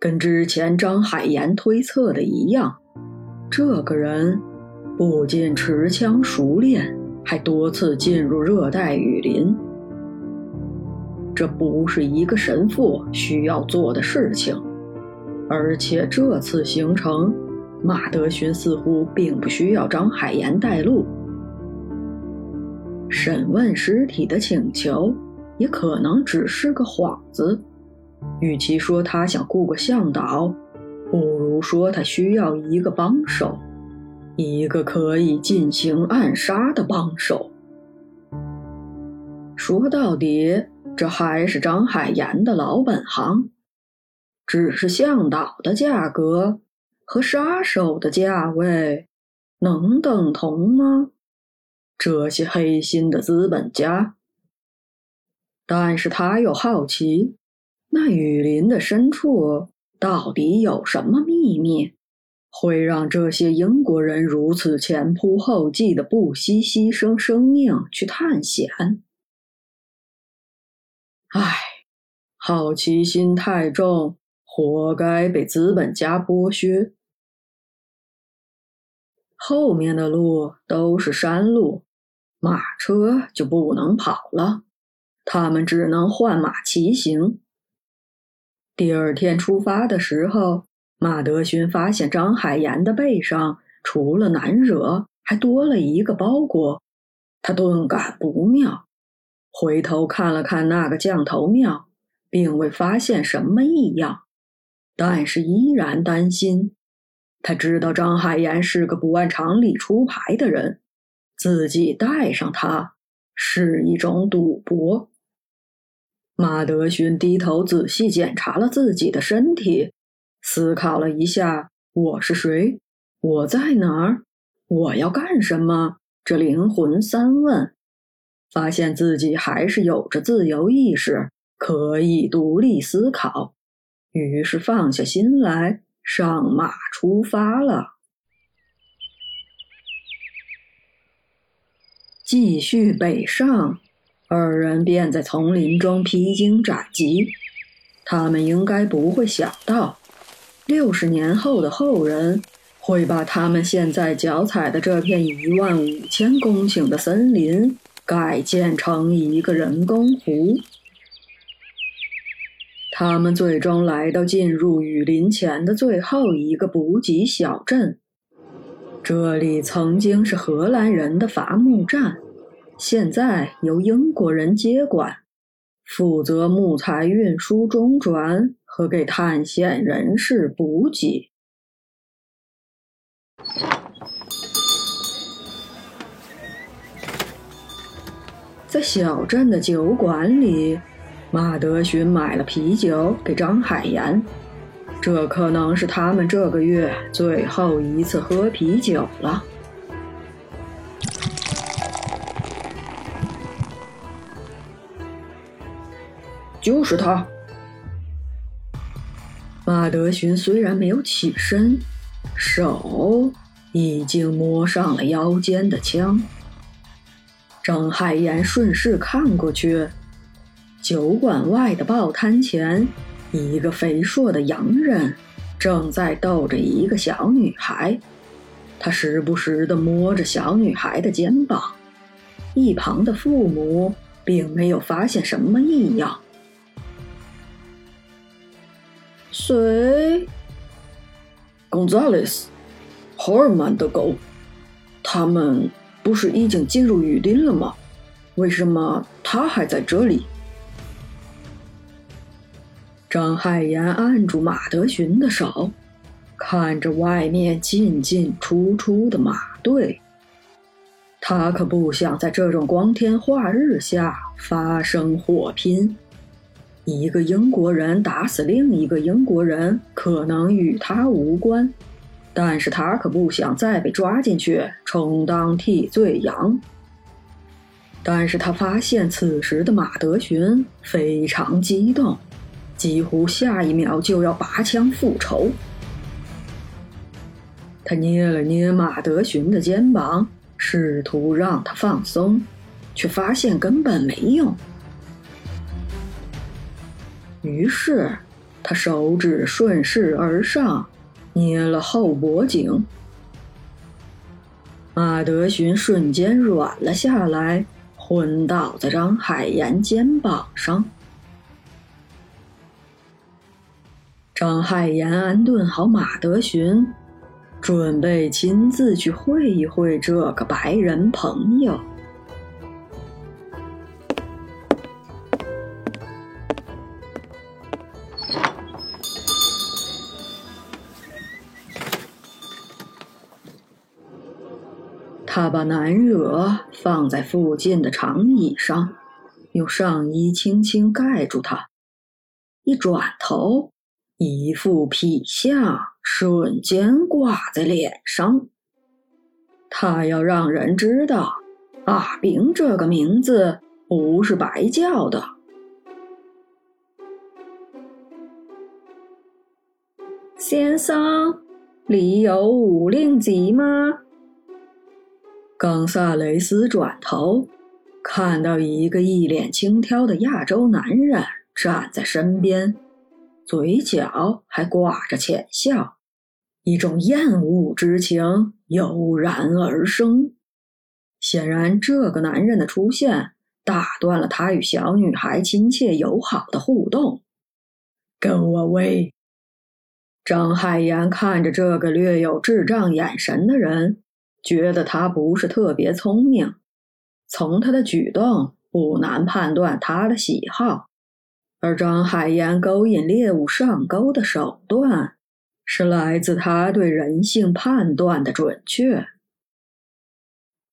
跟之前张海岩推测的一样，这个人不仅持枪熟练，还多次进入热带雨林。这不是一个神父需要做的事情，而且这次行程，马德勋似乎并不需要张海岩带路。审问尸体的请求，也可能只是个幌子。与其说他想雇个向导，不如说他需要一个帮手，一个可以进行暗杀的帮手。说到底。这还是张海岩的老本行，只是向导的价格和杀手的价位能等同吗？这些黑心的资本家。但是他又好奇，那雨林的深处到底有什么秘密，会让这些英国人如此前仆后继的不惜牺牲生命去探险？唉，好奇心太重，活该被资本家剥削。后面的路都是山路，马车就不能跑了，他们只能换马骑行。第二天出发的时候，马德勋发现张海岩的背上除了难惹，还多了一个包裹，他顿感不妙。回头看了看那个降头庙，并未发现什么异样，但是依然担心。他知道张海岩是个不按常理出牌的人，自己带上他是一种赌博。马德勋低头仔细检查了自己的身体，思考了一下：我是谁？我在哪儿？我要干什么？这灵魂三问。发现自己还是有着自由意识，可以独立思考，于是放下心来，上马出发了。继续北上，二人便在丛林中披荆斩棘。他们应该不会想到，六十年后的后人会把他们现在脚踩的这片一万五千公顷的森林。改建成一个人工湖，他们最终来到进入雨林前的最后一个补给小镇。这里曾经是荷兰人的伐木站，现在由英国人接管，负责木材运输中转和给探险人士补给。在小镇的酒馆里，马德寻买了啤酒给张海岩。这可能是他们这个月最后一次喝啤酒了。就是他。马德勋虽然没有起身，手已经摸上了腰间的枪。张海岩顺势看过去，酒馆外的报摊前，一个肥硕的洋人正在逗着一个小女孩，他时不时地摸着小女孩的肩膀。一旁的父母并没有发现什么异样。谁？贡扎雷斯，霍尔曼的狗，他们。不是已经进入雨林了吗？为什么他还在这里？张海岩按住马德寻的手，看着外面进进出出的马队。他可不想在这种光天化日下发生火拼。一个英国人打死另一个英国人，可能与他无关。但是他可不想再被抓进去充当替罪羊。但是他发现此时的马德寻非常激动，几乎下一秒就要拔枪复仇。他捏了捏马德寻的肩膀，试图让他放松，却发现根本没用。于是，他手指顺势而上，捏了后脖颈。马德寻瞬间软了下来，昏倒在张海岩肩膀上。张海岩安顿好马德寻，准备亲自去会一会这个白人朋友。他把南惹放在附近的长椅上，用上衣轻轻盖住他。一转头，一副痞相瞬间挂在脸上。他要让人知道，阿炳这个名字不是白叫的。先生，你有五令吉吗？冈萨雷斯转头，看到一个一脸轻佻的亚洲男人站在身边，嘴角还挂着浅笑，一种厌恶之情油然而生。显然，这个男人的出现打断了他与小女孩亲切友好的互动。Go away！张海岩看着这个略有智障眼神的人。觉得他不是特别聪明，从他的举动不难判断他的喜好，而张海岩勾引猎物上钩的手段是来自他对人性判断的准确。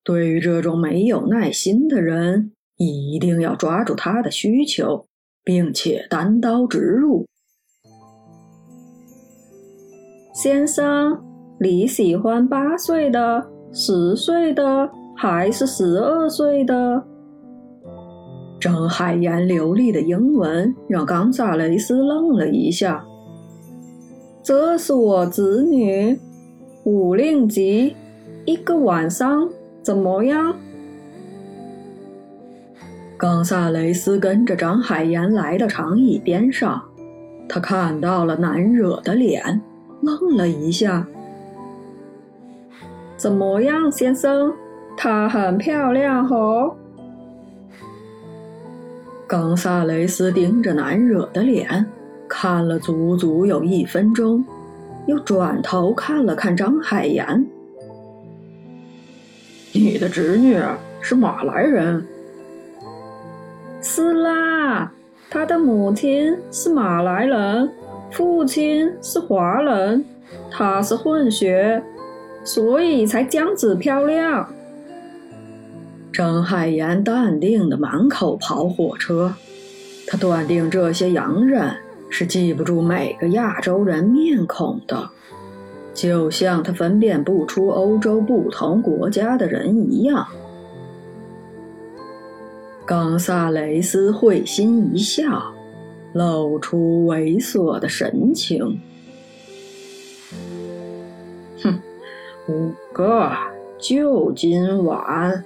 对于这种没有耐心的人，一定要抓住他的需求，并且单刀直入。先生，你喜欢八岁的？十岁的还是十二岁的？张海岩流利的英文让冈萨雷斯愣了一下。这是我子女，五令吉，一个晚上怎么样？冈萨雷斯跟着张海岩来到长椅边上，他看到了难惹的脸，愣了一下。怎么样，先生？她很漂亮哦。冈萨雷斯盯着难惹的脸，看了足足有一分钟，又转头看了看张海岩。你的侄女是马来人？是啦，她的母亲是马来人，父亲是华人，她是混血。所以才这样子漂亮。张海岩淡定的满口跑火车，他断定这些洋人是记不住每个亚洲人面孔的，就像他分辨不出欧洲不同国家的人一样。冈萨雷斯会心一笑，露出猥琐的神情。五个，就今晚。